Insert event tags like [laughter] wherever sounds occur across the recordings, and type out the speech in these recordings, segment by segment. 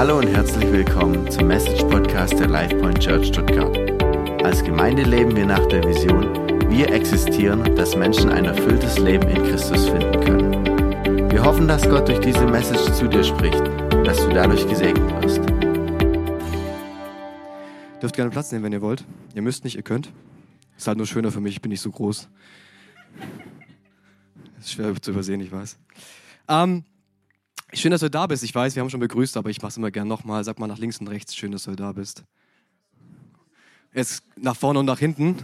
Hallo und herzlich willkommen zum Message Podcast der LifePoint Church Stuttgart. Als Gemeinde leben wir nach der Vision, wir existieren, dass Menschen ein erfülltes Leben in Christus finden können. Wir hoffen, dass Gott durch diese Message zu dir spricht und dass du dadurch gesegnet wirst. Dürft gerne Platz nehmen, wenn ihr wollt. Ihr müsst nicht, ihr könnt. Ist halt nur schöner für mich, ich bin nicht so groß. Ist schwer zu übersehen, ich weiß. Ähm, schön, dass du da bist. Ich weiß, wir haben schon begrüßt, aber ich mache es immer gerne nochmal. Sag mal nach links und rechts, schön, dass du da bist. Jetzt nach vorne und nach hinten.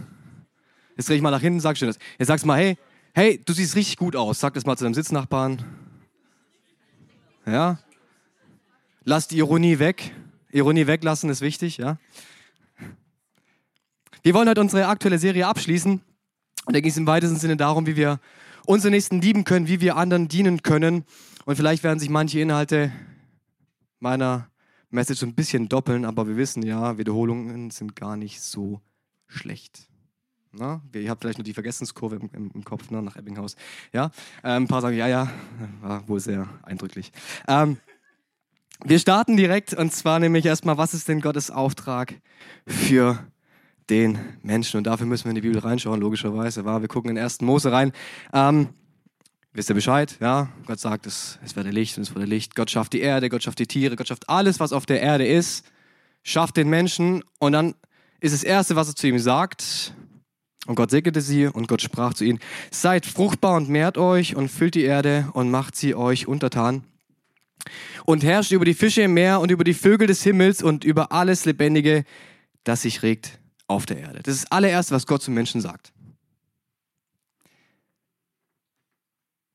Jetzt drehe ich mal nach hinten, sag schön das. Jetzt sagst mal, hey, hey, du siehst richtig gut aus. Sag das mal zu deinem Sitznachbarn. Ja? Lass die Ironie weg. Ironie weglassen ist wichtig, ja? Wir wollen heute unsere aktuelle Serie abschließen. Und da ging es im weitesten Sinne darum, wie wir unsere Nächsten lieben können, wie wir anderen dienen können. Und vielleicht werden sich manche Inhalte meiner Message ein bisschen doppeln, aber wir wissen ja, Wiederholungen sind gar nicht so schlecht. Na, ihr habt vielleicht nur die Vergessenskurve im, im, im Kopf ne, nach Ebbinghaus. Ja? Ähm, ein paar sagen, ja, ja, war wohl sehr eindrücklich. Ähm, wir starten direkt und zwar nämlich erstmal, was ist denn Gottes Auftrag für den Menschen. Und dafür müssen wir in die Bibel reinschauen, logischerweise. War. Wir gucken in den ersten Mose rein. Ähm, wisst ihr Bescheid? Ja, Gott sagt, es, es werde Licht und es wurde Licht. Gott schafft die Erde, Gott schafft die Tiere, Gott schafft alles, was auf der Erde ist, schafft den Menschen. Und dann ist das Erste, was er zu ihm sagt, und Gott segnete sie und Gott sprach zu ihnen, seid fruchtbar und mehrt euch und füllt die Erde und macht sie euch untertan. Und herrscht über die Fische im Meer und über die Vögel des Himmels und über alles Lebendige, das sich regt auf der Erde. Das ist das allererste, was Gott zum Menschen sagt.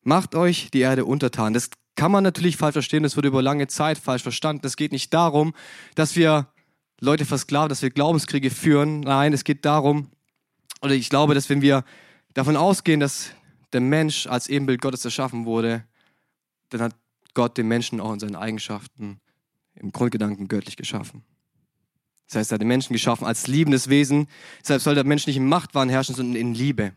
Macht euch die Erde untertan. Das kann man natürlich falsch verstehen, das wurde über lange Zeit falsch verstanden. Es geht nicht darum, dass wir Leute versklaven, dass wir Glaubenskriege führen. Nein, es geht darum, oder ich glaube, dass wenn wir davon ausgehen, dass der Mensch als Ebenbild Gottes erschaffen wurde, dann hat Gott den Menschen auch in seinen Eigenschaften im Grundgedanken göttlich geschaffen. Das heißt, er hat den Menschen geschaffen als liebendes Wesen. Deshalb soll der Mensch nicht in Machtwahn herrschen, sondern in Liebe.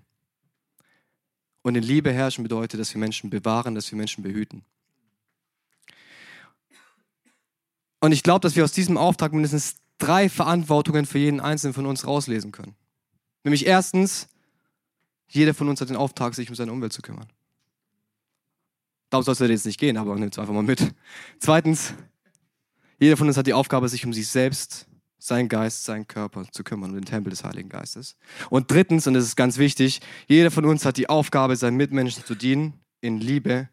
Und in Liebe herrschen bedeutet, dass wir Menschen bewahren, dass wir Menschen behüten. Und ich glaube, dass wir aus diesem Auftrag mindestens drei Verantwortungen für jeden Einzelnen von uns rauslesen können. Nämlich erstens, jeder von uns hat den Auftrag, sich um seine Umwelt zu kümmern. Darum soll es jetzt nicht gehen, aber nimmt es einfach mal mit. Zweitens, jeder von uns hat die Aufgabe, sich um sich selbst sein Geist, sein Körper zu kümmern, um den Tempel des Heiligen Geistes. Und drittens, und das ist ganz wichtig, jeder von uns hat die Aufgabe, seinen Mitmenschen zu dienen, in Liebe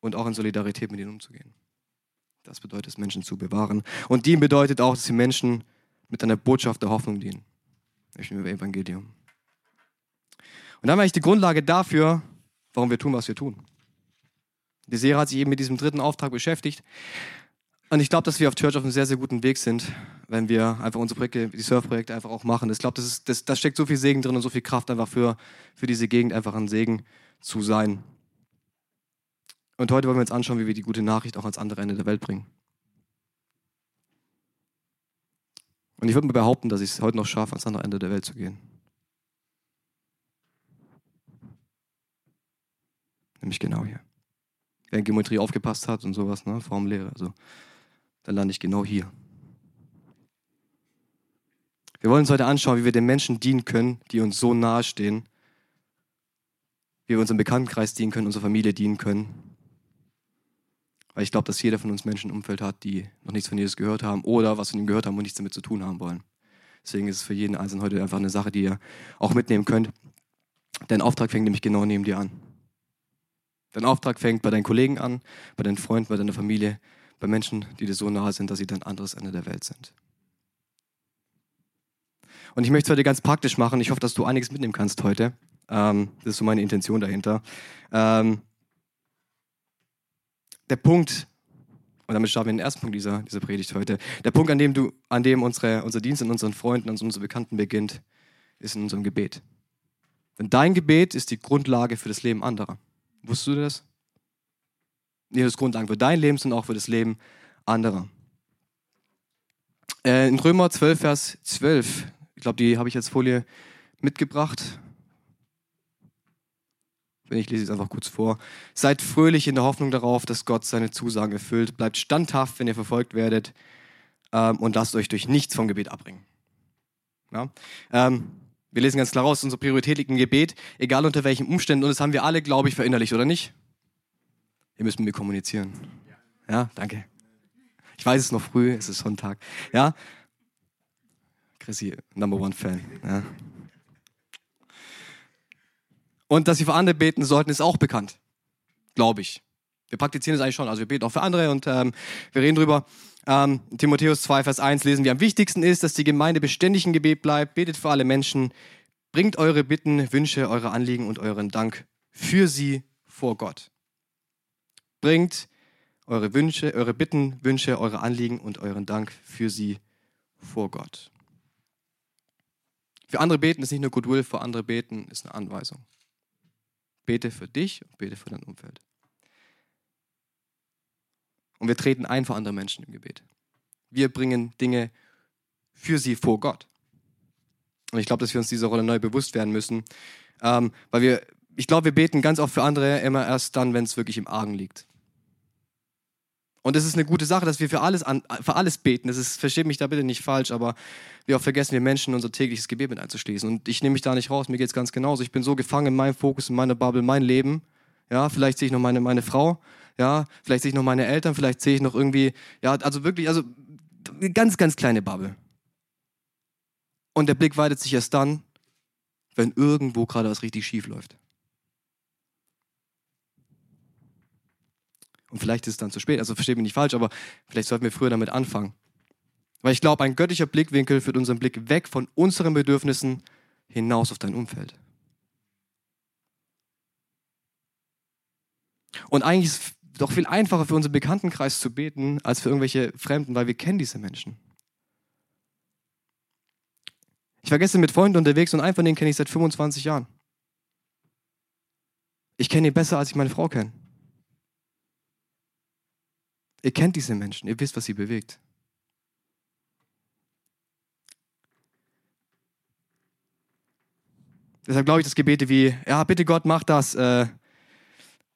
und auch in Solidarität mit ihnen umzugehen. Das bedeutet es, Menschen zu bewahren. Und dienen bedeutet auch, dass sie Menschen mit einer Botschaft der Hoffnung dienen. Ich über Evangelium. Und dann war ich die Grundlage dafür, warum wir tun, was wir tun. Die Serie hat sich eben mit diesem dritten Auftrag beschäftigt. Und ich glaube, dass wir auf Church auf einem sehr, sehr guten Weg sind, wenn wir einfach unsere Projekte, die Surfprojekte einfach auch machen. Ich glaube, das das, da steckt so viel Segen drin und so viel Kraft einfach für, für diese Gegend einfach ein Segen zu sein. Und heute wollen wir uns anschauen, wie wir die gute Nachricht auch ans andere Ende der Welt bringen. Und ich würde mal behaupten, dass ich es heute noch schaffe, ans andere Ende der Welt zu gehen. Nämlich genau hier. Wer in Geometrie aufgepasst hat und sowas, ne, Formlehre. Also dann lande ich genau hier. Wir wollen uns heute anschauen, wie wir den Menschen dienen können, die uns so nahe stehen, wie wir unserem Bekanntenkreis dienen können, unserer Familie dienen können. Weil ich glaube, dass jeder von uns Menschen im Umfeld hat, die noch nichts von Jesus gehört haben oder was von ihm gehört haben und nichts damit zu tun haben wollen. Deswegen ist es für jeden Einzelnen heute einfach eine Sache, die ihr auch mitnehmen könnt. Dein Auftrag fängt nämlich genau neben dir an. Dein Auftrag fängt bei deinen Kollegen an, bei deinen Freunden, bei deiner Familie, bei Menschen, die dir so nahe sind, dass sie dein anderes Ende der Welt sind. Und ich möchte es heute ganz praktisch machen. Ich hoffe, dass du einiges mitnehmen kannst heute. Ähm, das ist so meine Intention dahinter. Ähm, der Punkt, und damit starten wir in den ersten Punkt dieser, dieser Predigt heute. Der Punkt, an dem, du, an dem unsere, unser Dienst an unseren Freunden, an unseren Bekannten beginnt, ist in unserem Gebet. Denn dein Gebet ist die Grundlage für das Leben anderer. Wusstest du das? Das Grundlagen für dein Leben, sondern auch für das Leben anderer. Äh, in Römer 12, Vers 12, ich glaube, die habe ich als Folie mitgebracht. Ich lese es einfach kurz vor. Seid fröhlich in der Hoffnung darauf, dass Gott seine Zusagen erfüllt. Bleibt standhaft, wenn ihr verfolgt werdet. Ähm, und lasst euch durch nichts vom Gebet abbringen. Ja? Ähm, wir lesen ganz klar raus, unsere Priorität liegt im Gebet, egal unter welchen Umständen. Und das haben wir alle, glaube ich, verinnerlicht, oder nicht? Ihr müsst mit mir kommunizieren. Ja, danke. Ich weiß es ist noch früh, es ist Sonntag. Ja, Chrissy, Number One Fan. Ja. Und dass sie für andere beten sollten, ist auch bekannt. Glaube ich. Wir praktizieren es eigentlich schon. Also wir beten auch für andere und ähm, wir reden drüber. Ähm, Timotheus 2, Vers 1 lesen wir. Am wichtigsten ist, dass die Gemeinde beständig im Gebet bleibt. Betet für alle Menschen. Bringt eure Bitten, Wünsche, eure Anliegen und euren Dank für sie vor Gott. Bringt eure Wünsche, eure Bitten, Wünsche, eure Anliegen und euren Dank für sie vor Gott. Für andere beten ist nicht nur Goodwill, für andere beten ist eine Anweisung. Bete für dich und bete für dein Umfeld. Und wir treten ein für andere Menschen im Gebet. Wir bringen Dinge für sie vor Gott. Und ich glaube, dass wir uns dieser Rolle neu bewusst werden müssen, ähm, weil wir, ich glaube, wir beten ganz oft für andere immer erst dann, wenn es wirklich im Argen liegt. Und es ist eine gute Sache, dass wir für alles, an, für alles beten. Das ist, versteht mich da bitte nicht falsch, aber wie oft vergessen wir Menschen, unser tägliches Gebet mit einzuschließen. Und ich nehme mich da nicht raus, mir geht es ganz genauso. Ich bin so gefangen in meinem Fokus, in meiner Bubble, mein Leben. Ja, vielleicht sehe ich noch meine, meine Frau, ja, vielleicht sehe ich noch meine Eltern, vielleicht sehe ich noch irgendwie, ja, also wirklich, also eine ganz, ganz kleine Bubble. Und der Blick weitet sich erst dann, wenn irgendwo gerade was richtig schief läuft. Und vielleicht ist es dann zu spät. Also versteht mich nicht falsch, aber vielleicht sollten wir früher damit anfangen. Weil ich glaube, ein göttlicher Blickwinkel führt unseren Blick weg von unseren Bedürfnissen hinaus auf dein Umfeld. Und eigentlich ist es doch viel einfacher für unseren Bekanntenkreis zu beten, als für irgendwelche Fremden, weil wir kennen diese Menschen. Ich war gestern mit Freunden unterwegs und einen von denen kenne ich seit 25 Jahren. Ich kenne ihn besser, als ich meine Frau kenne. Ihr kennt diese Menschen, ihr wisst, was sie bewegt. Deshalb glaube ich, dass Gebete wie, ja, bitte Gott, mach das, äh,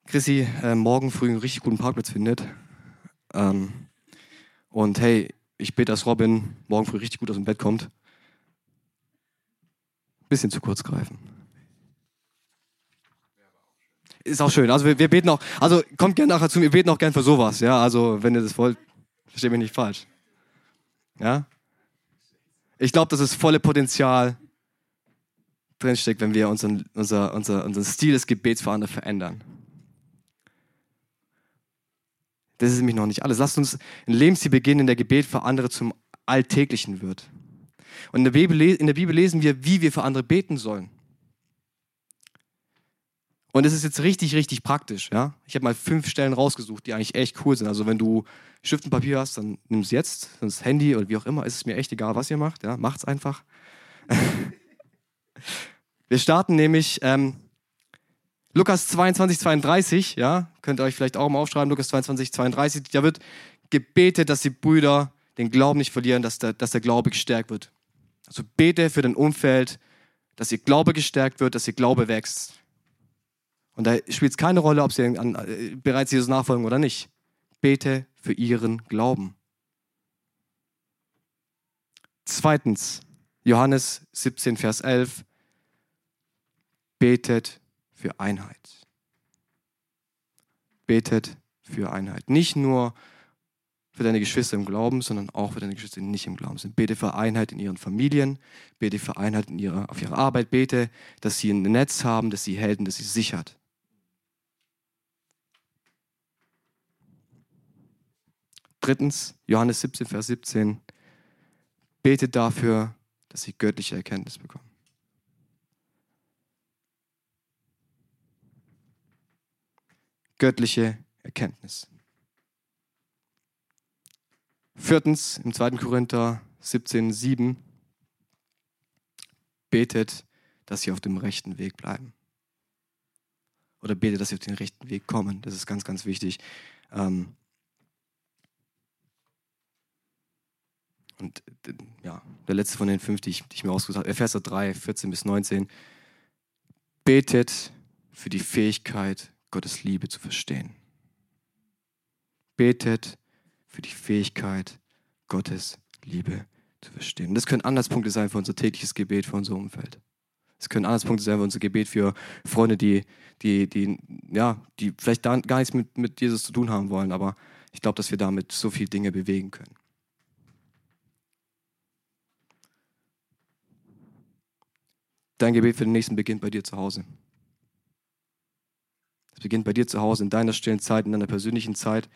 Chrissy äh, morgen früh einen richtig guten Parkplatz findet. Ähm, und hey, ich bete, dass Robin morgen früh richtig gut aus dem Bett kommt. Bisschen zu kurz greifen. Ist auch schön. Also wir, wir beten auch, also kommt gerne nachher zu mir, wir beten auch gern für sowas, ja. Also wenn ihr das wollt, versteht mich nicht falsch. Ja? Ich glaube, dass das volle Potenzial drinsteckt, wenn wir unseren, unser, unser, unseren Stil des Gebets für andere verändern. Das ist nämlich noch nicht alles. Lasst uns ein Lebensstil beginnen, in der Gebet für andere zum Alltäglichen wird. Und in der, Bibel, in der Bibel lesen wir, wie wir für andere beten sollen. Und es ist jetzt richtig, richtig praktisch. Ja? Ich habe mal fünf Stellen rausgesucht, die eigentlich echt cool sind. Also wenn du Stift und Papier hast, dann nimm es jetzt, sonst Handy oder wie auch immer. Ist es mir echt egal, was ihr macht. Ja? Macht's einfach. [laughs] Wir starten nämlich ähm, Lukas 22, 32. Ja? Könnt ihr euch vielleicht auch mal aufschreiben. Lukas 22, 32. Da wird gebetet, dass die Brüder den Glauben nicht verlieren, dass der, dass der Glaube gestärkt wird. Also bete für dein Umfeld, dass ihr Glaube gestärkt wird, dass ihr Glaube wächst. Und da spielt es keine Rolle, ob sie an, äh, bereits Jesus nachfolgen oder nicht. Bete für ihren Glauben. Zweitens, Johannes 17, Vers 11. Betet für Einheit. Betet für Einheit. Nicht nur für deine Geschwister im Glauben, sondern auch für deine Geschwister, die nicht im Glauben sind. Bete für Einheit in ihren Familien, bete für Einheit in ihrer, auf ihrer Arbeit, bete, dass sie ein Netz haben, dass sie und dass sie sichert. Drittens, Johannes 17, Vers 17. Betet dafür, dass sie göttliche Erkenntnis bekommen. Göttliche Erkenntnis. Viertens, im 2. Korinther 17, 7. Betet, dass sie auf dem rechten Weg bleiben. Oder betet, dass sie auf den rechten Weg kommen. Das ist ganz, ganz wichtig. Ähm, Und ja, der letzte von den fünf, die ich, die ich mir ausgesucht habe, Epheser 3, 14 bis 19. Betet für die Fähigkeit, Gottes Liebe zu verstehen. Betet für die Fähigkeit, Gottes Liebe zu verstehen. Und das können Anlasspunkte sein für unser tägliches Gebet, für unser Umfeld. Es können Anlasspunkte sein für unser Gebet für Freunde, die, die, die, ja, die vielleicht gar nichts mit, mit Jesus zu tun haben wollen, aber ich glaube, dass wir damit so viele Dinge bewegen können. Dein Gebet für den nächsten beginnt bei dir zu Hause. Es beginnt bei dir zu Hause, in deiner stillen Zeit, in deiner persönlichen Zeit.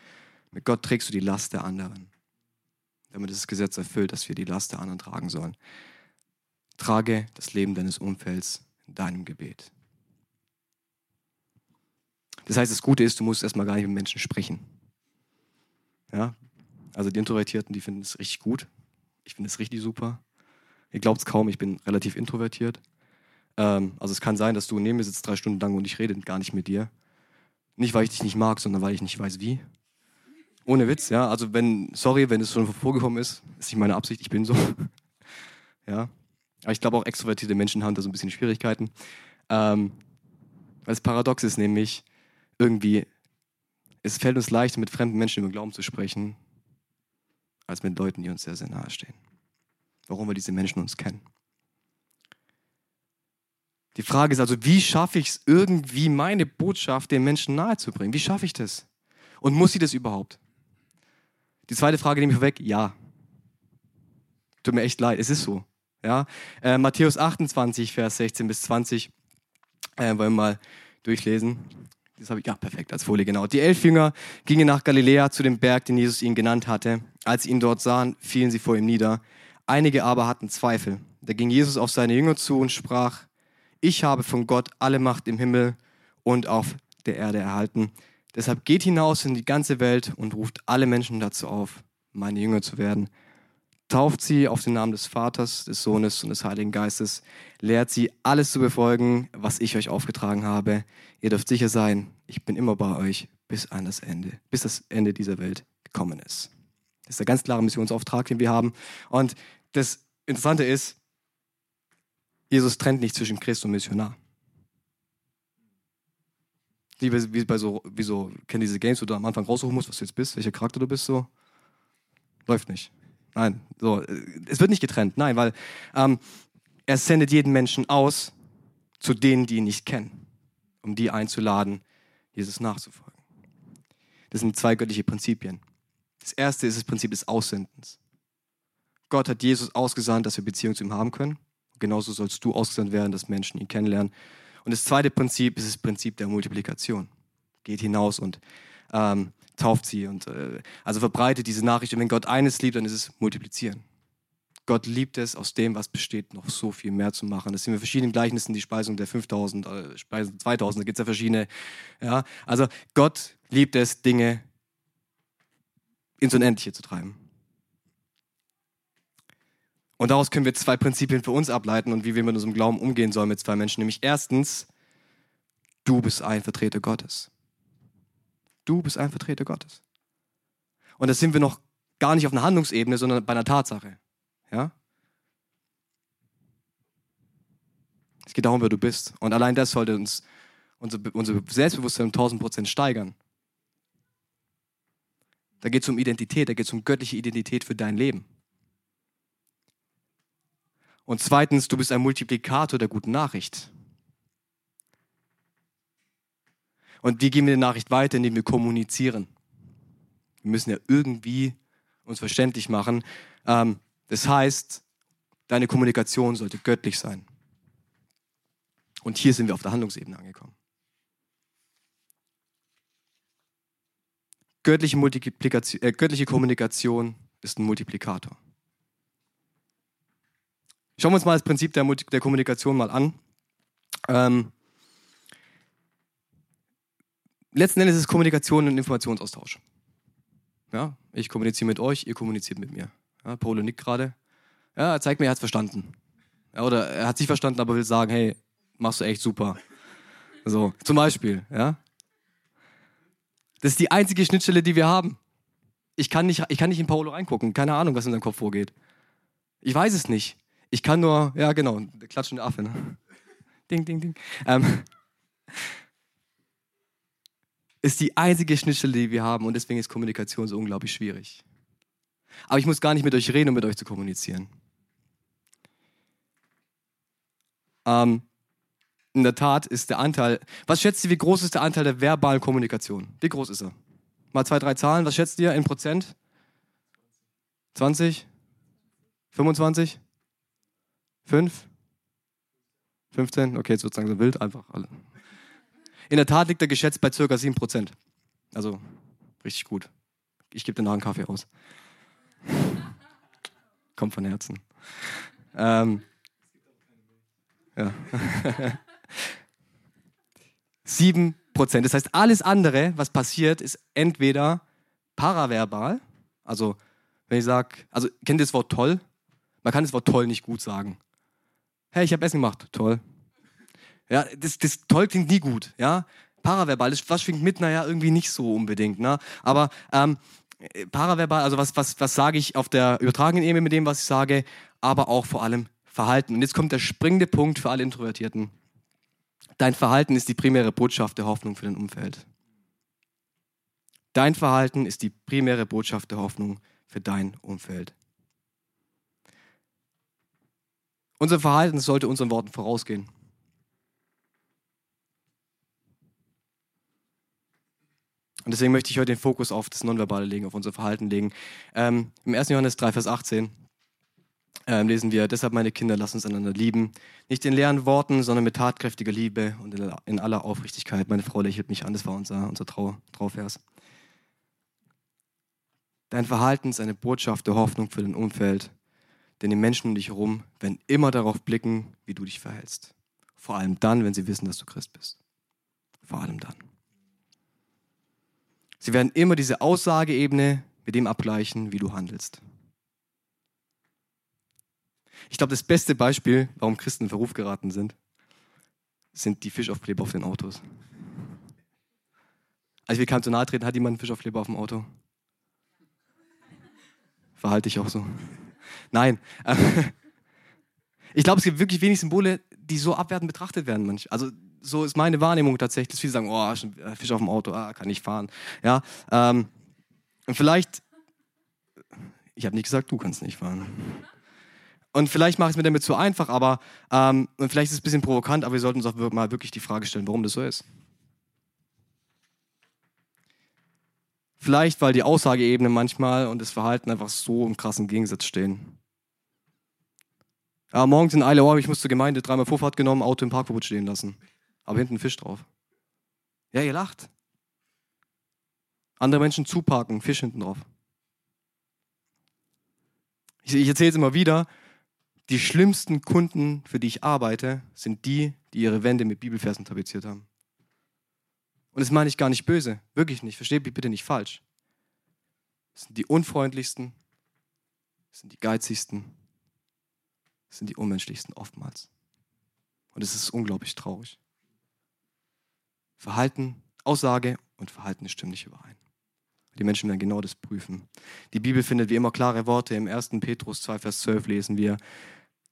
Mit Gott trägst du die Last der anderen. Damit ist das Gesetz erfüllt, dass wir die Last der anderen tragen sollen. Trage das Leben deines Umfelds in deinem Gebet. Das heißt, das Gute ist, du musst erstmal gar nicht mit Menschen sprechen. Ja? Also die Introvertierten, die finden es richtig gut. Ich finde es richtig super. Ihr glaubt es kaum, ich bin relativ introvertiert. Ähm, also es kann sein, dass du neben mir sitzt drei Stunden lang und ich rede gar nicht mit dir. Nicht, weil ich dich nicht mag, sondern weil ich nicht weiß, wie. Ohne Witz, ja. Also wenn, sorry, wenn es schon vorgekommen ist, ist nicht meine Absicht, ich bin so. [laughs] ja. Aber ich glaube auch extrovertierte Menschen haben da so ein bisschen Schwierigkeiten. Ähm, es paradox ist, nämlich irgendwie, es fällt uns leichter, mit fremden Menschen über Glauben zu sprechen, als mit Leuten, die uns sehr, sehr nahe stehen. Warum wir diese Menschen uns kennen. Die Frage ist also, wie schaffe ich es irgendwie, meine Botschaft den Menschen nahezubringen? Wie schaffe ich das? Und muss sie das überhaupt? Die zweite Frage nehme ich vorweg, ja. Tut mir echt leid, es ist so. Ja? Äh, Matthäus 28, Vers 16 bis 20, äh, wollen wir mal durchlesen. Das habe ich, ja, perfekt, als Folie, genau. Die elf Jünger gingen nach Galiläa zu dem Berg, den Jesus ihnen genannt hatte. Als sie ihn dort sahen, fielen sie vor ihm nieder. Einige aber hatten Zweifel. Da ging Jesus auf seine Jünger zu und sprach, ich habe von Gott alle Macht im Himmel und auf der Erde erhalten. Deshalb geht hinaus in die ganze Welt und ruft alle Menschen dazu auf, meine Jünger zu werden tauft sie auf den Namen des Vaters, des Sohnes und des Heiligen Geistes, lehrt sie alles zu befolgen, was ich euch aufgetragen habe. Ihr dürft sicher sein, ich bin immer bei euch bis an das Ende, bis das Ende dieser Welt gekommen ist. Das ist der ganz klare Missionsauftrag, den wir haben. Und das Interessante ist, Jesus trennt nicht zwischen Christ und Missionar. Wie, wie bei so, wie so, kennen diese Games, wo du am Anfang raussuchen musst, was du jetzt bist, welcher Charakter du bist, so. Läuft nicht. Nein, so, es wird nicht getrennt, nein, weil ähm, er sendet jeden Menschen aus zu denen, die ihn nicht kennen, um die einzuladen, Jesus nachzufolgen. Das sind zwei göttliche Prinzipien. Das erste ist das Prinzip des Aussendens. Gott hat Jesus ausgesandt, dass wir Beziehung zu ihm haben können. Genauso sollst du ausgesandt werden, dass Menschen ihn kennenlernen. Und das zweite Prinzip ist das Prinzip der Multiplikation. Geht hinaus und ähm, tauft sie und äh, also verbreitet diese Nachricht. Und wenn Gott eines liebt, dann ist es multiplizieren. Gott liebt es, aus dem, was besteht, noch so viel mehr zu machen. Das sind wir verschiedenen Gleichnissen, die Speisung der 5000, äh, Speisung 2000, da gibt es ja verschiedene. Ja? Also Gott liebt es, Dinge ins Unendliche zu treiben. Und daraus können wir zwei Prinzipien für uns ableiten und wie wir mit unserem Glauben umgehen sollen mit zwei Menschen. Nämlich erstens, du bist ein Vertreter Gottes. Du bist ein Vertreter Gottes. Und da sind wir noch gar nicht auf einer Handlungsebene, sondern bei einer Tatsache. Ja? Es geht darum, wer du bist. Und allein das sollte uns unser, unser Selbstbewusstsein um 1000 Prozent steigern. Da geht es um Identität, da geht es um göttliche Identität für dein Leben. Und zweitens, du bist ein Multiplikator der guten Nachricht. Und wie geben wir die Nachricht weiter, indem wir kommunizieren? Wir müssen ja irgendwie uns verständlich machen. Ähm, das heißt, deine Kommunikation sollte göttlich sein. Und hier sind wir auf der Handlungsebene angekommen. Göttliche, äh, göttliche Kommunikation ist ein Multiplikator. Schauen wir uns mal das Prinzip der, der Kommunikation mal an. Ähm, letzten Endes ist Kommunikation und Informationsaustausch. Ja, ich kommuniziere mit euch, ihr kommuniziert mit mir. Ja, Polo nickt gerade. Ja, er zeigt mir, er hat es verstanden. Ja, oder er hat sich verstanden, aber will sagen, hey, machst du echt super. So, zum Beispiel, ja. Das ist die einzige Schnittstelle, die wir haben. Ich kann nicht, ich kann nicht in Paolo reingucken. Keine Ahnung, was in seinem Kopf vorgeht. Ich weiß es nicht. Ich kann nur, ja genau, klatschende Affe. Ne? Ding, ding, ding. Ähm, ist die einzige Schnittstelle, die wir haben und deswegen ist Kommunikation so unglaublich schwierig. Aber ich muss gar nicht mit euch reden, um mit euch zu kommunizieren. Ähm, in der Tat ist der Anteil, was schätzt ihr, wie groß ist der Anteil der verbalen Kommunikation? Wie groß ist er? Mal zwei, drei Zahlen, was schätzt ihr in Prozent? 20? 25? 5? 15? Okay, jetzt wird es langsam wild, einfach alle. In der Tat liegt er geschätzt bei ca. 7 Prozent. Also richtig gut. Ich gebe den nachher einen Kaffee aus. Kommt von Herzen. Ähm, ja. [laughs] 7 Prozent. Das heißt, alles andere, was passiert, ist entweder paraverbal, also wenn ich sage, also kennt ihr das Wort toll? Man kann das Wort toll nicht gut sagen. Hey, ich habe Essen gemacht. Toll. Ja, das, das toll klingt nie gut. Ja, paraverbal, das, was schwingt mit? Naja, irgendwie nicht so unbedingt. Ne? Aber ähm, paraverbal, also was, was, was sage ich auf der übertragenen Ebene mit dem, was ich sage, aber auch vor allem Verhalten. Und jetzt kommt der springende Punkt für alle Introvertierten. Dein Verhalten ist die primäre Botschaft der Hoffnung für dein Umfeld. Dein Verhalten ist die primäre Botschaft der Hoffnung für dein Umfeld. Unser Verhalten sollte unseren Worten vorausgehen. Und deswegen möchte ich heute den Fokus auf das Nonverbale legen, auf unser Verhalten legen. Ähm, Im 1. Johannes 3, Vers 18 ähm, lesen wir, deshalb meine Kinder, lasst uns einander lieben. Nicht in leeren Worten, sondern mit tatkräftiger Liebe und in aller Aufrichtigkeit. Meine Frau lächelt mich an, das war unser, unser Trau, Trauvers. Dein Verhalten ist eine Botschaft der Hoffnung für dein Umfeld, denn die Menschen um dich herum werden immer darauf blicken, wie du dich verhältst. Vor allem dann, wenn sie wissen, dass du Christ bist. Vor allem dann. Sie werden immer diese Aussageebene mit dem abgleichen, wie du handelst. Ich glaube, das beste Beispiel, warum Christen in Verruf geraten sind, sind die Fischaufkleber auf den Autos. Als wir kamen zu nahe treten, hat jemand einen Fischaufkleber auf dem Auto. Verhalte ich auch so. Nein. [laughs] Ich glaube, es gibt wirklich wenig Symbole, die so abwertend betrachtet werden. Manch. Also so ist meine Wahrnehmung tatsächlich. Viele sagen, oh, Fisch auf dem Auto, ah, kann ich fahren. Ja, ähm, und vielleicht, ich habe nicht gesagt, du kannst nicht fahren. Und vielleicht mache ich es mir damit zu einfach, aber ähm, und vielleicht ist es ein bisschen provokant, aber wir sollten uns auch mal wirklich die Frage stellen, warum das so ist. Vielleicht, weil die Aussageebene manchmal und das Verhalten einfach so im krassen Gegensatz stehen. Ja, morgens in Eile, oh, ich muss zur Gemeinde, dreimal Vorfahrt genommen, Auto im Parkverbot stehen lassen. Aber hinten ein Fisch drauf. Ja, ihr lacht. Andere Menschen zuparken, Fisch hinten drauf. Ich, ich erzähle es immer wieder. Die schlimmsten Kunden, für die ich arbeite, sind die, die ihre Wände mit Bibelversen tapeziert haben. Und das meine ich gar nicht böse, wirklich nicht. Versteht mich bitte nicht falsch. Das sind die unfreundlichsten, das sind die geizigsten, das sind die unmenschlichsten oftmals. Und es ist unglaublich traurig. Verhalten, Aussage und Verhalten stimmen nicht überein. Die Menschen werden genau das prüfen. Die Bibel findet wie immer klare Worte. Im 1. Petrus 2, Vers 12 lesen wir,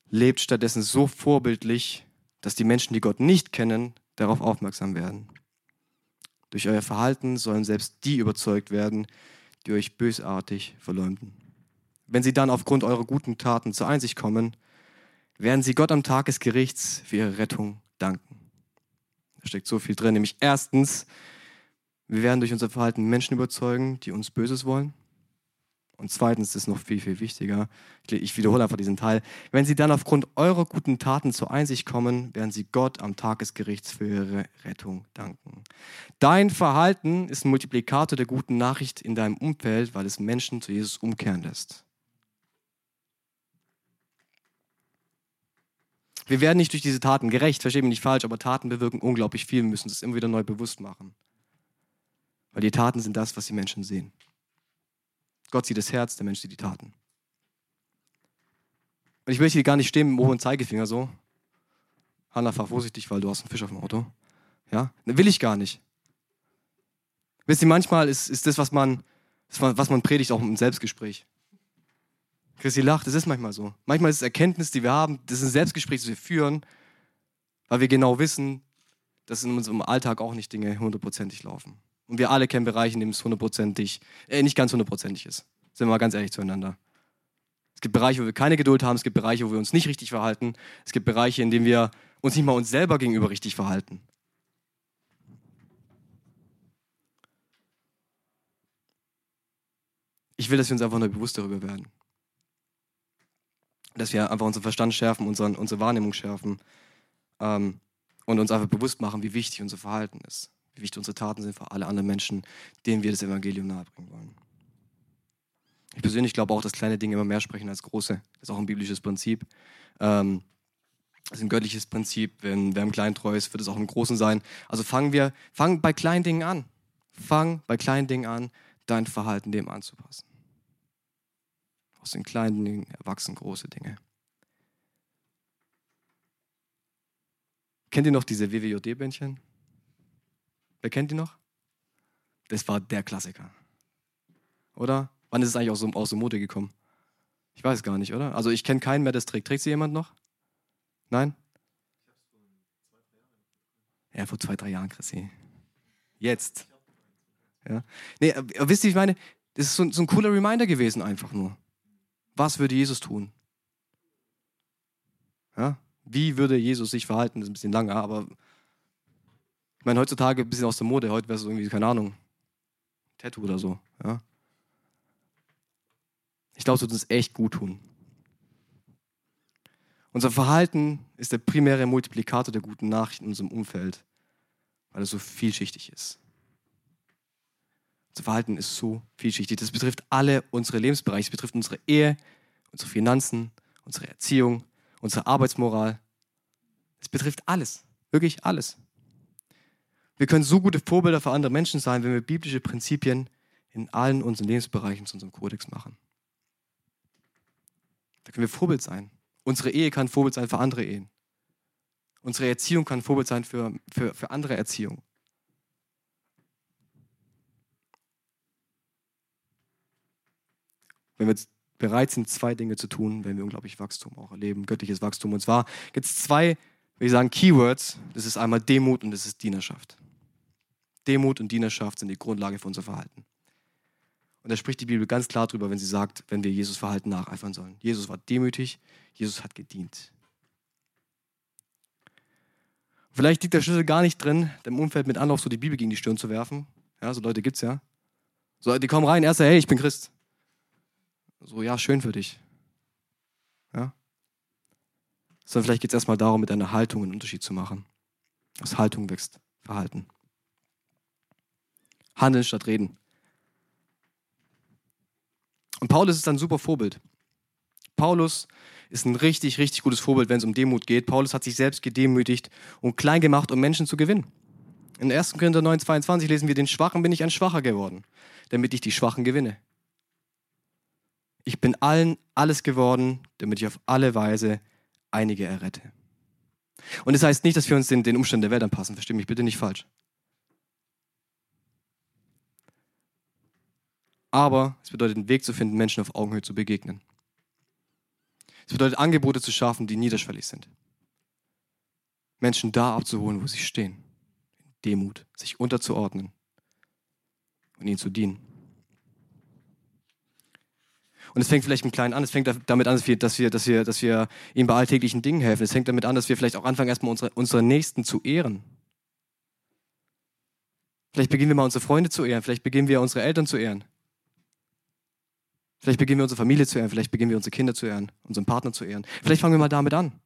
lebt stattdessen so vorbildlich, dass die Menschen, die Gott nicht kennen, darauf aufmerksam werden. Durch euer Verhalten sollen selbst die überzeugt werden, die euch bösartig verleumden. Wenn sie dann aufgrund eurer guten Taten zur Einsicht kommen, werden sie Gott am Tag des Gerichts für ihre Rettung danken. Da steckt so viel drin, nämlich erstens, wir werden durch unser Verhalten Menschen überzeugen, die uns Böses wollen. Und zweitens ist noch viel, viel wichtiger, ich wiederhole einfach diesen Teil, wenn sie dann aufgrund eurer guten Taten zur Einsicht kommen, werden sie Gott am Tag des Gerichts für ihre Rettung danken. Dein Verhalten ist ein Multiplikator der guten Nachricht in deinem Umfeld, weil es Menschen zu Jesus umkehren lässt. Wir werden nicht durch diese Taten gerecht, verstehe mich nicht falsch, aber Taten bewirken unglaublich viel. Wir müssen das immer wieder neu bewusst machen. Weil die Taten sind das, was die Menschen sehen. Gott sieht das Herz, der Mensch sieht die Taten. Und ich möchte hier gar nicht stehen mit dem hohen Zeigefinger so. Hanna, fahr vorsichtig, weil du hast einen Fisch auf dem Auto. Ja, das will ich gar nicht. Wisst ihr, manchmal ist, ist das, was man, was man predigt, auch ein Selbstgespräch. Christi lacht, das ist manchmal so. Manchmal ist es Erkenntnis, die wir haben, das ist ein Selbstgespräch, das wir führen, weil wir genau wissen, dass in unserem Alltag auch nicht Dinge hundertprozentig laufen. Und wir alle kennen Bereiche, in denen es hundertprozentig, äh, nicht ganz hundertprozentig ist. Sind wir mal ganz ehrlich zueinander. Es gibt Bereiche, wo wir keine Geduld haben, es gibt Bereiche, wo wir uns nicht richtig verhalten, es gibt Bereiche, in denen wir uns nicht mal uns selber gegenüber richtig verhalten. Ich will, dass wir uns einfach nur bewusst darüber werden. Dass wir einfach unseren Verstand schärfen, unseren, unsere Wahrnehmung schärfen ähm, und uns einfach bewusst machen, wie wichtig unser Verhalten ist, wie wichtig unsere Taten sind für alle anderen Menschen, denen wir das Evangelium nahebringen wollen. Ich persönlich glaube auch, dass kleine Dinge immer mehr sprechen als große. Das ist auch ein biblisches Prinzip. Ähm, das ist ein göttliches Prinzip. Wenn wer im Kleinen treu ist, wird es auch im Großen sein. Also fangen wir, fang bei kleinen Dingen an. Fang bei kleinen Dingen an, dein Verhalten dem anzupassen. Aus den kleinen Dingen erwachsen große Dinge. Kennt ihr noch diese WWJD-Bändchen? Wer kennt die noch? Das war der Klassiker. Oder? Wann ist es eigentlich aus, aus der Mode gekommen? Ich weiß gar nicht, oder? Also ich kenne keinen mehr, es trägt. Trägt sie jemand noch? Nein? Ja, vor zwei, drei Jahren, Chrissy. Jetzt. Ja. Nee, wisst ihr, ich meine, das ist so, so ein cooler Reminder gewesen, einfach nur. Was würde Jesus tun? Ja? Wie würde Jesus sich verhalten? Das ist ein bisschen lange, aber ich meine, heutzutage ein bisschen aus der Mode. Heute wäre es irgendwie, keine Ahnung, Tattoo oder so. Ja? Ich glaube, es wird uns echt gut tun. Unser Verhalten ist der primäre Multiplikator der guten Nachrichten in unserem Umfeld, weil es so vielschichtig ist. Unser Verhalten ist so vielschichtig. Das betrifft alle unsere Lebensbereiche. Es betrifft unsere Ehe, unsere Finanzen, unsere Erziehung, unsere Arbeitsmoral. Es betrifft alles. Wirklich alles. Wir können so gute Vorbilder für andere Menschen sein, wenn wir biblische Prinzipien in allen unseren Lebensbereichen zu unserem Kodex machen. Da können wir Vorbild sein. Unsere Ehe kann Vorbild sein für andere Ehen. Unsere Erziehung kann Vorbild sein für, für, für andere Erziehung. Wenn wir bereit sind, zwei Dinge zu tun, werden wir unglaublich Wachstum auch erleben, göttliches Wachstum. Und zwar gibt es zwei, wie ich sagen, Keywords. Das ist einmal Demut und das ist Dienerschaft. Demut und Dienerschaft sind die Grundlage für unser Verhalten. Und da spricht die Bibel ganz klar drüber, wenn sie sagt, wenn wir Jesus Verhalten nacheifern sollen. Jesus war demütig, Jesus hat gedient. Vielleicht liegt der Schlüssel gar nicht drin, dem Umfeld mit Anlauf so die Bibel gegen die Stirn zu werfen. Ja, so Leute gibt's ja. So, die kommen rein, erst hey, ich bin Christ. So, ja, schön für dich. Ja. Sondern vielleicht geht es erstmal darum, mit einer Haltung einen Unterschied zu machen. Aus Haltung wächst Verhalten. Handeln statt reden. Und Paulus ist ein super Vorbild. Paulus ist ein richtig, richtig gutes Vorbild, wenn es um Demut geht. Paulus hat sich selbst gedemütigt und klein gemacht, um Menschen zu gewinnen. In 1. Korinther 9, 22 lesen wir, den Schwachen bin ich ein Schwacher geworden, damit ich die Schwachen gewinne. Ich bin allen alles geworden, damit ich auf alle Weise einige errette. Und das heißt nicht, dass wir uns den, den Umständen der Welt anpassen. Versteh mich bitte nicht falsch. Aber es bedeutet, einen Weg zu finden, Menschen auf Augenhöhe zu begegnen. Es bedeutet, Angebote zu schaffen, die niederschwellig sind. Menschen da abzuholen, wo sie stehen. In Demut, sich unterzuordnen und ihnen zu dienen. Und es fängt vielleicht im Kleinen an. Es fängt damit an, dass wir, dass wir, dass wir, dass wir ihnen bei alltäglichen Dingen helfen. Es fängt damit an, dass wir vielleicht auch anfangen, erstmal unsere, unsere Nächsten zu ehren. Vielleicht beginnen wir mal unsere Freunde zu ehren. Vielleicht beginnen wir unsere Eltern zu ehren. Vielleicht beginnen wir unsere Familie zu ehren, vielleicht beginnen wir unsere Kinder zu ehren, unseren Partner zu ehren. Vielleicht fangen wir mal damit an.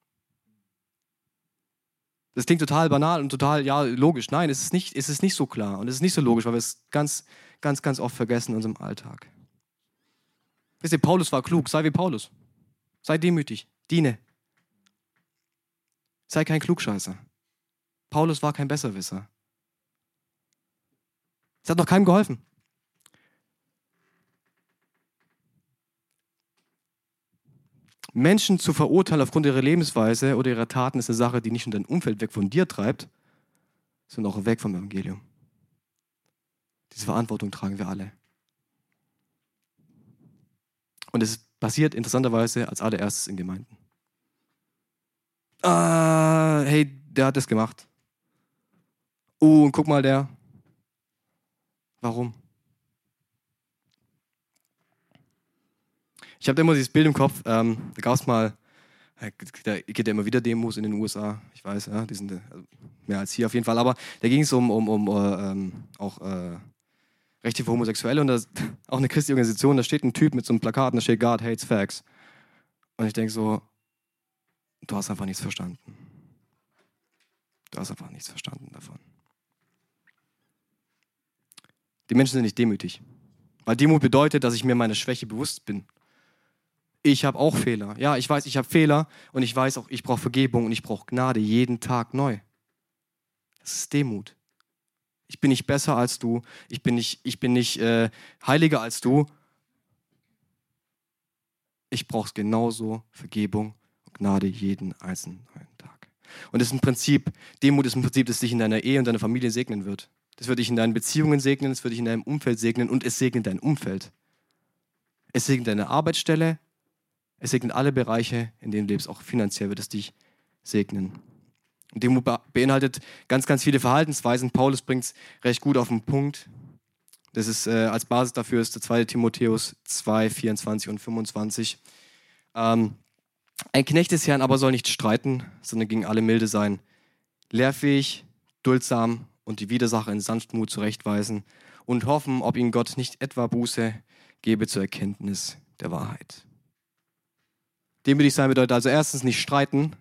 Das klingt total banal und total, ja, logisch. Nein, es ist nicht, es ist nicht so klar und es ist nicht so logisch, weil wir es ganz, ganz, ganz oft vergessen in unserem Alltag. Wisst ihr, Paulus war klug, sei wie Paulus. Sei demütig, diene. Sei kein Klugscheißer. Paulus war kein Besserwisser. Es hat noch keinem geholfen. Menschen zu verurteilen aufgrund ihrer Lebensweise oder ihrer Taten ist eine Sache, die nicht nur dein Umfeld weg von dir treibt, sondern auch weg vom Evangelium. Diese Verantwortung tragen wir alle. Und es passiert interessanterweise als allererstes in Gemeinden. Ah, hey, der hat das gemacht. Oh, und guck mal, der. Warum? Ich habe immer dieses Bild im Kopf, ähm, da gab es mal, da geht ja immer wieder Demos in den USA, ich weiß, ja, die sind also mehr als hier auf jeden Fall, aber da ging es um, um, um uh, ähm, auch äh, Rechte für Homosexuelle und da [laughs] auch eine christliche Organisation, da steht ein Typ mit so einem Plakat und da steht God hates facts. Und ich denke so, du hast einfach nichts verstanden. Du hast einfach nichts verstanden davon. Die Menschen sind nicht demütig. Weil Demut bedeutet, dass ich mir meine Schwäche bewusst bin. Ich habe auch Fehler. Ja, ich weiß, ich habe Fehler und ich weiß auch, ich brauche Vergebung und ich brauche Gnade jeden Tag neu. Das ist Demut. Ich bin nicht besser als du. Ich bin nicht, ich bin nicht äh, heiliger als du. Ich brauche genauso Vergebung und Gnade jeden einzelnen Tag. Und das ist ein Prinzip, Demut ist ein Prinzip, das dich in deiner Ehe und deiner Familie segnen wird. Das wird dich in deinen Beziehungen segnen, das wird dich in deinem Umfeld segnen und es segnet dein Umfeld. Es segnet deine Arbeitsstelle, es segnet alle Bereiche, in denen du lebst, auch finanziell wird es dich segnen. Und Demut beinhaltet ganz, ganz viele Verhaltensweisen. Paulus bringt es recht gut auf den Punkt. Das ist äh, als Basis dafür ist der 2. Timotheus 2, 24 und 25. Ähm, ein Knecht des Herrn aber soll nicht streiten, sondern gegen alle milde sein. Lehrfähig, duldsam und die Widersacher in Sanftmut zurechtweisen und hoffen, ob ihnen Gott nicht etwa Buße gebe zur Erkenntnis der Wahrheit. Demütig sein bedeutet also erstens nicht streiten,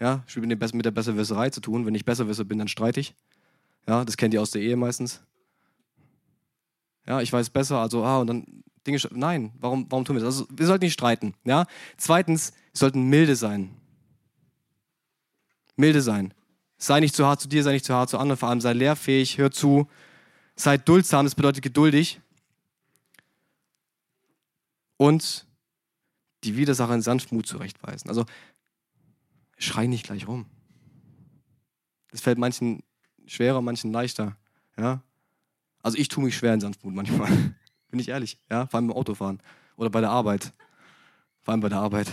ja, ich mit der Besserwisserei zu tun. Wenn ich Besserwisser bin, dann streite ich. Ja, das kennt ihr aus der Ehe meistens. Ja, ich weiß besser, also, ah, und dann Dinge. Nein, warum, warum tun wir das? Also, wir sollten nicht streiten. Ja? Zweitens, wir sollten milde sein. Milde sein. Sei nicht zu hart zu dir, sei nicht zu hart zu anderen, vor allem sei lehrfähig, hör zu. Sei duldsam, das bedeutet geduldig. Und die Widersacher in Sanftmut zurechtweisen. Also schrei nicht gleich rum. Das fällt manchen schwerer, manchen leichter. Ja? Also ich tue mich schwer in Sanftmut manchmal. [laughs] Bin ich ehrlich. Ja? Vor allem beim Autofahren oder bei der Arbeit. Vor allem bei der Arbeit.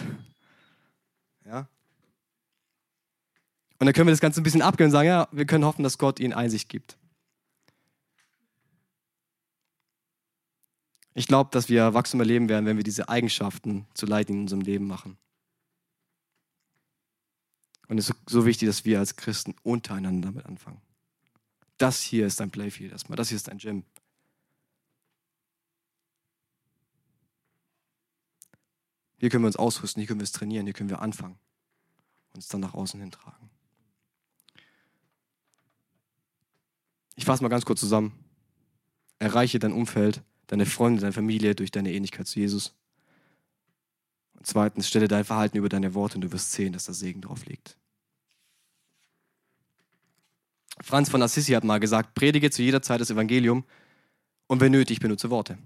Ja? Und dann können wir das Ganze ein bisschen abgehen und sagen, ja, wir können hoffen, dass Gott ihnen Einsicht gibt. Ich glaube, dass wir Wachstum erleben werden, wenn wir diese Eigenschaften zu Leid in unserem Leben machen. Und es ist so wichtig, dass wir als Christen untereinander damit anfangen. Das hier ist dein Playfield erstmal, das hier ist dein Gym. Hier können wir uns ausrüsten, hier können wir es trainieren, hier können wir anfangen und es dann nach außen hin tragen. Ich fasse mal ganz kurz zusammen. Erreiche dein Umfeld, deine Freunde, deine Familie durch deine Ähnlichkeit zu Jesus. Und zweitens, stelle dein Verhalten über deine Worte und du wirst sehen, dass da Segen drauf liegt. Franz von Assisi hat mal gesagt, predige zu jeder Zeit das Evangelium und wenn nötig, benutze Worte.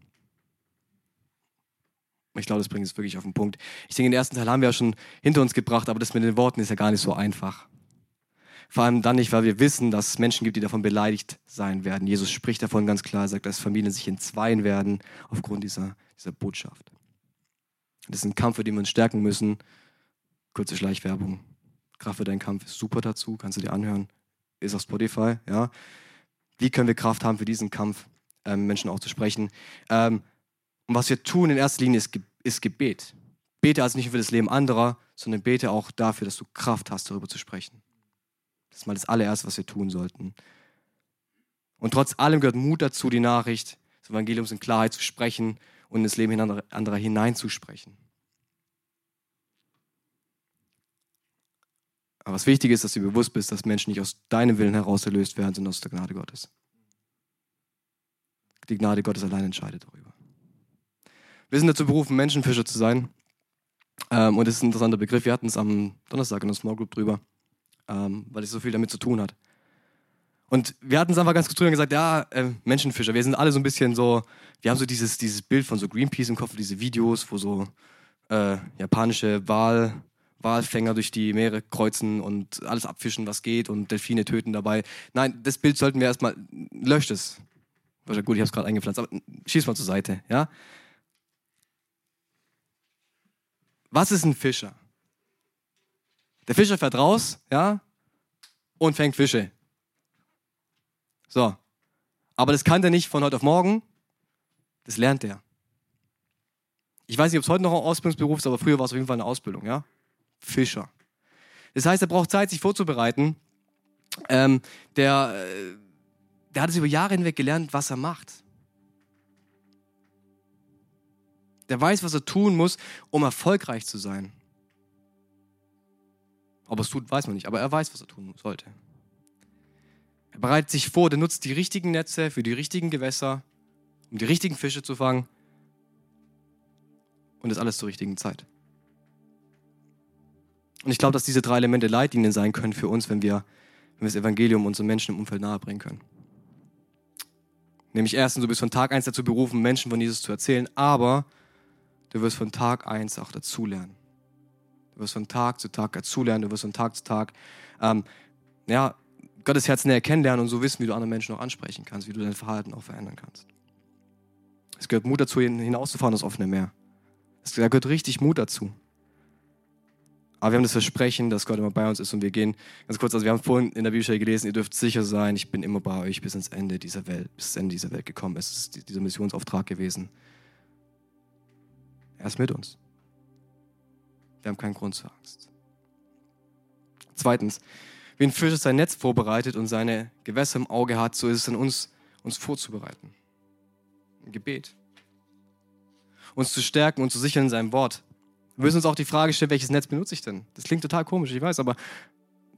Ich glaube, das bringt es wirklich auf den Punkt. Ich denke, den ersten Teil haben wir ja schon hinter uns gebracht, aber das mit den Worten ist ja gar nicht so einfach. Vor allem dann nicht, weil wir wissen, dass es Menschen gibt, die davon beleidigt sein werden. Jesus spricht davon ganz klar, sagt, dass Familien sich entzweien werden aufgrund dieser, dieser Botschaft. Das ist ein Kampf, für den wir uns stärken müssen. Kurze Schleichwerbung. Kraft für deinen Kampf ist super dazu, kannst du dir anhören. Ist auf Spotify, ja. Wie können wir Kraft haben für diesen Kampf, ähm, Menschen auch zu sprechen? Ähm, und was wir tun in erster Linie ist, ist Gebet. Bete also nicht nur für das Leben anderer, sondern bete auch dafür, dass du Kraft hast, darüber zu sprechen. Das ist mal das allererste, was wir tun sollten. Und trotz allem gehört Mut dazu, die Nachricht des Evangeliums in Klarheit zu sprechen und in das Leben anderer hineinzusprechen. Aber was wichtig ist, dass du bewusst bist, dass Menschen nicht aus deinem Willen heraus erlöst werden, sondern aus der Gnade Gottes. Die Gnade Gottes allein entscheidet darüber. Wir sind dazu berufen, Menschenfischer zu sein. Ähm, und das ist ein interessanter Begriff. Wir hatten es am Donnerstag in der Small Group drüber, ähm, weil es so viel damit zu tun hat. Und wir hatten es einfach ganz kurz drüber gesagt, ja, äh, Menschenfischer, wir sind alle so ein bisschen so, wir haben so dieses, dieses Bild von so Greenpeace im Kopf, diese Videos, wo so äh, japanische Wal, Walfänger durch die Meere kreuzen und alles abfischen, was geht und Delfine töten dabei. Nein, das Bild sollten wir erstmal, löscht es. Gut, ich habe es gerade eingepflanzt, aber schieß mal zur Seite, ja. Was ist ein Fischer? Der Fischer fährt raus, ja, und fängt Fische. So. Aber das kann der nicht von heute auf morgen. Das lernt er. Ich weiß nicht, ob es heute noch ein Ausbildungsberuf ist, aber früher war es auf jeden Fall eine Ausbildung, ja? Fischer. Das heißt, er braucht Zeit, sich vorzubereiten. Ähm, der, äh, der hat es über Jahre hinweg gelernt, was er macht. Der weiß, was er tun muss, um erfolgreich zu sein. Ob er es tut, weiß man nicht, aber er weiß, was er tun sollte. Er bereitet sich vor, der nutzt die richtigen Netze für die richtigen Gewässer, um die richtigen Fische zu fangen. Und das alles zur richtigen Zeit. Und ich glaube, dass diese drei Elemente Leitlinien sein können für uns, wenn wir, wenn wir das Evangelium unseren Menschen im Umfeld nahebringen können. Nämlich erstens, du bist von Tag eins dazu berufen, Menschen von Jesus zu erzählen, aber du wirst von Tag eins auch dazulernen. Du wirst von Tag zu Tag dazulernen, du wirst von Tag zu Tag ähm, ja, Gottes Herz näher kennenlernen und so wissen, wie du andere Menschen auch ansprechen kannst, wie du dein Verhalten auch verändern kannst. Es gehört Mut dazu, hinauszufahren, das offene Meer. da gehört richtig Mut dazu. Aber wir haben das Versprechen, dass Gott immer bei uns ist und wir gehen, ganz kurz, also wir haben vorhin in der Bibelstelle gelesen, ihr dürft sicher sein, ich bin immer bei euch bis ins Ende dieser Welt, bis Ende dieser Welt gekommen. Es ist dieser Missionsauftrag gewesen. Er ist mit uns. Wir haben keinen Grund zur Angst. Zweitens, wie ein Fisch sein Netz vorbereitet und seine Gewässer im Auge hat, so ist es an uns, uns vorzubereiten. Im Gebet. Uns zu stärken und zu sichern in seinem Wort. Wir müssen uns auch die Frage stellen, welches Netz benutze ich denn? Das klingt total komisch, ich weiß, aber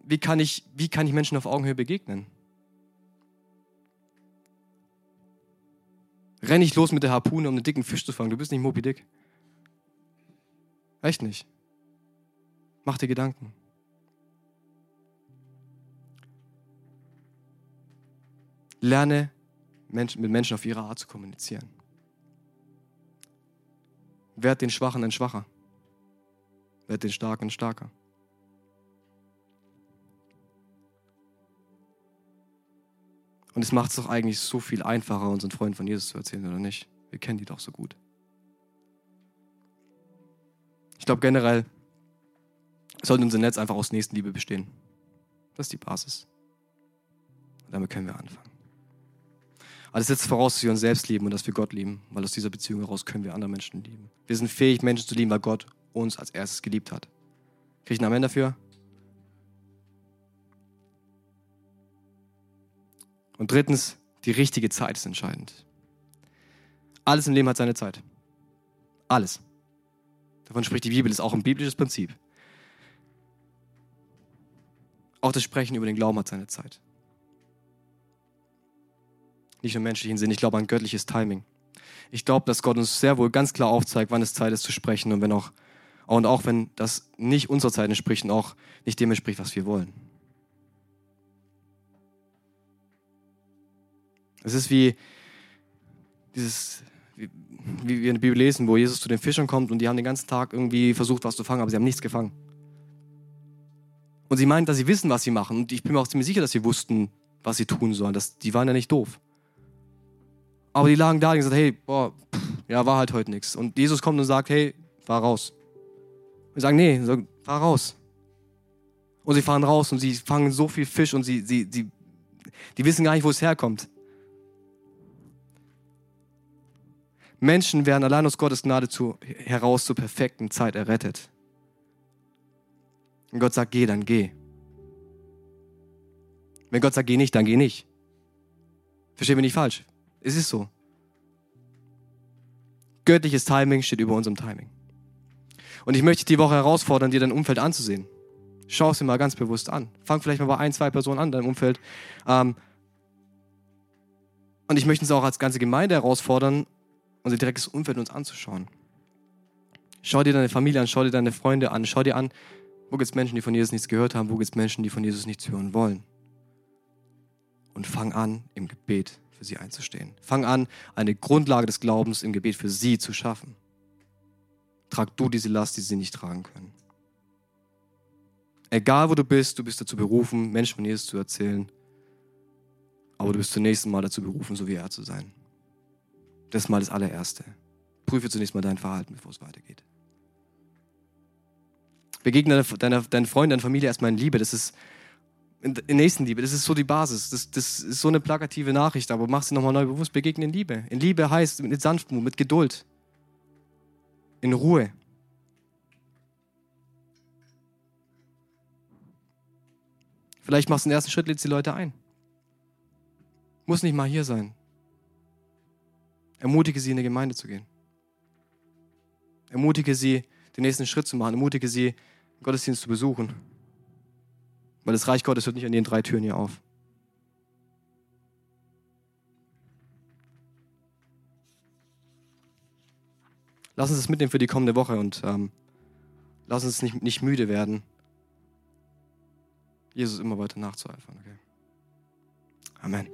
wie kann ich, wie kann ich Menschen auf Augenhöhe begegnen? Renn nicht los mit der Harpune, um einen dicken Fisch zu fangen. Du bist nicht Moby Dick. Echt nicht. Mach dir Gedanken. Lerne mit Menschen auf ihre Art zu kommunizieren. Werd den Schwachen ein Schwacher. Werd den Starken ein Starker. Und es macht es doch eigentlich so viel einfacher, unseren Freunden von Jesus zu erzählen, oder nicht? Wir kennen die doch so gut. Ich glaube generell sollte unser Netz einfach aus Nächstenliebe bestehen. Das ist die Basis. Und damit können wir anfangen. Aber das setzt voraus, dass wir uns selbst lieben und dass wir Gott lieben, weil aus dieser Beziehung heraus können wir andere Menschen lieben. Wir sind fähig, Menschen zu lieben, weil Gott uns als erstes geliebt hat. Kriege ich einen Amen dafür? Und drittens, die richtige Zeit ist entscheidend. Alles im Leben hat seine Zeit. Alles. Davon spricht die Bibel, ist auch ein biblisches Prinzip. Auch das Sprechen über den Glauben hat seine Zeit nicht nur menschlichen Sinn. Ich glaube an göttliches Timing. Ich glaube, dass Gott uns sehr wohl ganz klar aufzeigt, wann es Zeit ist zu sprechen und wenn auch, und auch wenn das nicht unserer Zeit entspricht und auch nicht dem entspricht, was wir wollen. Es ist wie dieses, wie, wie wir in der Bibel lesen, wo Jesus zu den Fischern kommt und die haben den ganzen Tag irgendwie versucht, was zu fangen, aber sie haben nichts gefangen. Und sie meinen, dass sie wissen, was sie machen. Und ich bin mir auch ziemlich sicher, dass sie wussten, was sie tun sollen. Das, die waren ja nicht doof. Aber die lagen da und gesagt, hey, boah, pff, ja, war halt heute nichts. Und Jesus kommt und sagt, hey, fahr raus. Wir sagen, nee, sag, fahr raus. Und sie fahren raus und sie fangen so viel Fisch und sie, sie, sie, die wissen gar nicht, wo es herkommt. Menschen werden allein aus Gottes Gnade zu, heraus zur perfekten Zeit errettet. Und Gott sagt, geh, dann geh. Wenn Gott sagt, geh nicht, dann geh nicht. Verstehen wir nicht falsch. Es ist so. Göttliches Timing steht über unserem Timing. Und ich möchte dich die Woche herausfordern, dir dein Umfeld anzusehen. Schau es dir mal ganz bewusst an. Fang vielleicht mal bei ein, zwei Personen an in deinem Umfeld. Ähm, und ich möchte uns auch als ganze Gemeinde herausfordern, unser direktes Umfeld uns anzuschauen. Schau dir deine Familie an, schau dir deine Freunde an, schau dir an, wo gibt es Menschen, die von Jesus nichts gehört haben, wo gibt es Menschen, die von Jesus nichts hören wollen. Und fang an, im Gebet für sie einzustehen. Fang an, eine Grundlage des Glaubens im Gebet für sie zu schaffen. Trag du diese Last, die sie nicht tragen können. Egal wo du bist, du bist dazu berufen, Menschen von Jesus zu erzählen. Aber du bist zunächst mal dazu berufen, so wie er zu sein. Das ist mal das allererste. Prüfe zunächst mal dein Verhalten, bevor es weitergeht. Begegne deiner, deinen Freunden, deiner Familie erstmal in Liebe. Das ist in, in Nächstenliebe, das ist so die Basis. Das, das ist so eine plakative Nachricht, aber mach sie nochmal neu bewusst. Begegnen in Liebe. In Liebe heißt mit Sanftmut, mit Geduld, in Ruhe. Vielleicht machst du den ersten Schritt, lädst die Leute ein. Muss nicht mal hier sein. Ermutige sie, in die Gemeinde zu gehen. Ermutige sie, den nächsten Schritt zu machen. Ermutige sie, Gottesdienst zu besuchen. Weil das Reich Gottes hört nicht an den drei Türen hier auf. Lass uns das mitnehmen für die kommende Woche und ähm, lass uns nicht, nicht müde werden, Jesus immer weiter nachzueifern. Okay? Amen.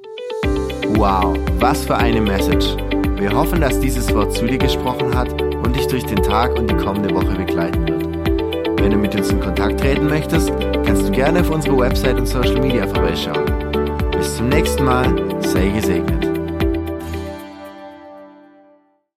Wow, was für eine Message. Wir hoffen, dass dieses Wort zu dir gesprochen hat und dich durch den Tag und die kommende Woche begleiten wird. Wenn du mit uns in Kontakt treten möchtest, kannst du gerne auf unsere Website und Social Media vorbeischauen. Bis zum nächsten Mal, sei gesegnet.